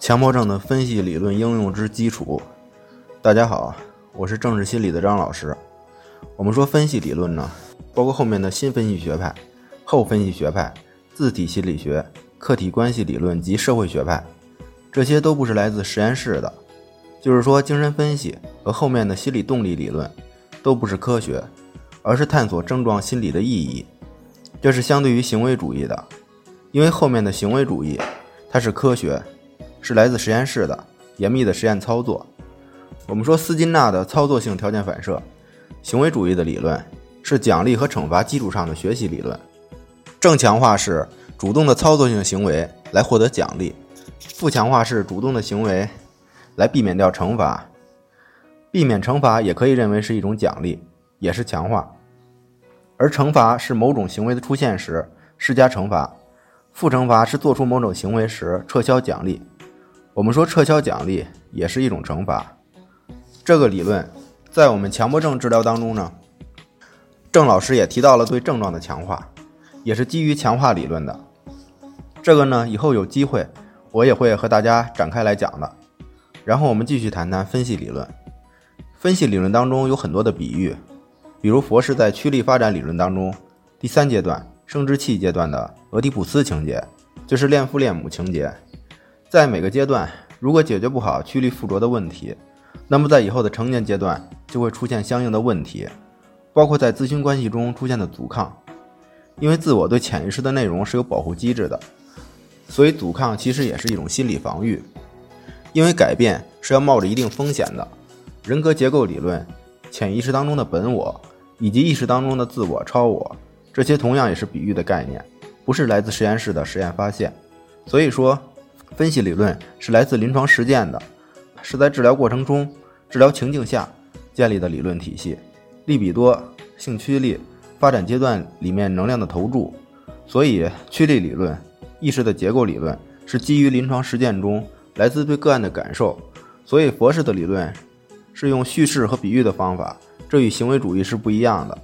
强迫症的分析理论应用之基础。大家好，我是政治心理的张老师。我们说分析理论呢，包括后面的新分析学派、后分析学派、自体心理学、客体关系理论及社会学派，这些都不是来自实验室的。就是说，精神分析和后面的心理动力理论都不是科学，而是探索症状心理的意义。这是相对于行为主义的，因为后面的行为主义它是科学。是来自实验室的严密的实验操作。我们说斯金纳的操作性条件反射，行为主义的理论是奖励和惩罚基础上的学习理论。正强化是主动的操作性行为来获得奖励，负强化是主动的行为来避免掉惩罚。避免惩罚也可以认为是一种奖励，也是强化。而惩罚是某种行为的出现时施加惩罚，负惩罚是做出某种行为时撤销奖励。我们说撤销奖励也是一种惩罚，这个理论在我们强迫症治疗当中呢，郑老师也提到了对症状的强化，也是基于强化理论的。这个呢，以后有机会我也会和大家展开来讲的。然后我们继续谈谈分析理论。分析理论当中有很多的比喻，比如佛是在驱力发展理论当中，第三阶段生殖器阶段的俄狄浦斯情节，就是恋父恋母情节。在每个阶段，如果解决不好趋利附着的问题，那么在以后的成年阶段就会出现相应的问题，包括在咨询关系中出现的阻抗。因为自我对潜意识的内容是有保护机制的，所以阻抗其实也是一种心理防御。因为改变是要冒着一定风险的。人格结构理论、潜意识当中的本我以及意识当中的自我、超我，这些同样也是比喻的概念，不是来自实验室的实验发现。所以说。分析理论是来自临床实践的，是在治疗过程中、治疗情境下建立的理论体系。利比多、性驱力、发展阶段里面能量的投注，所以驱力理论、意识的结构理论是基于临床实践中来自对个案的感受。所以佛式的理论是用叙事和比喻的方法，这与行为主义是不一样的。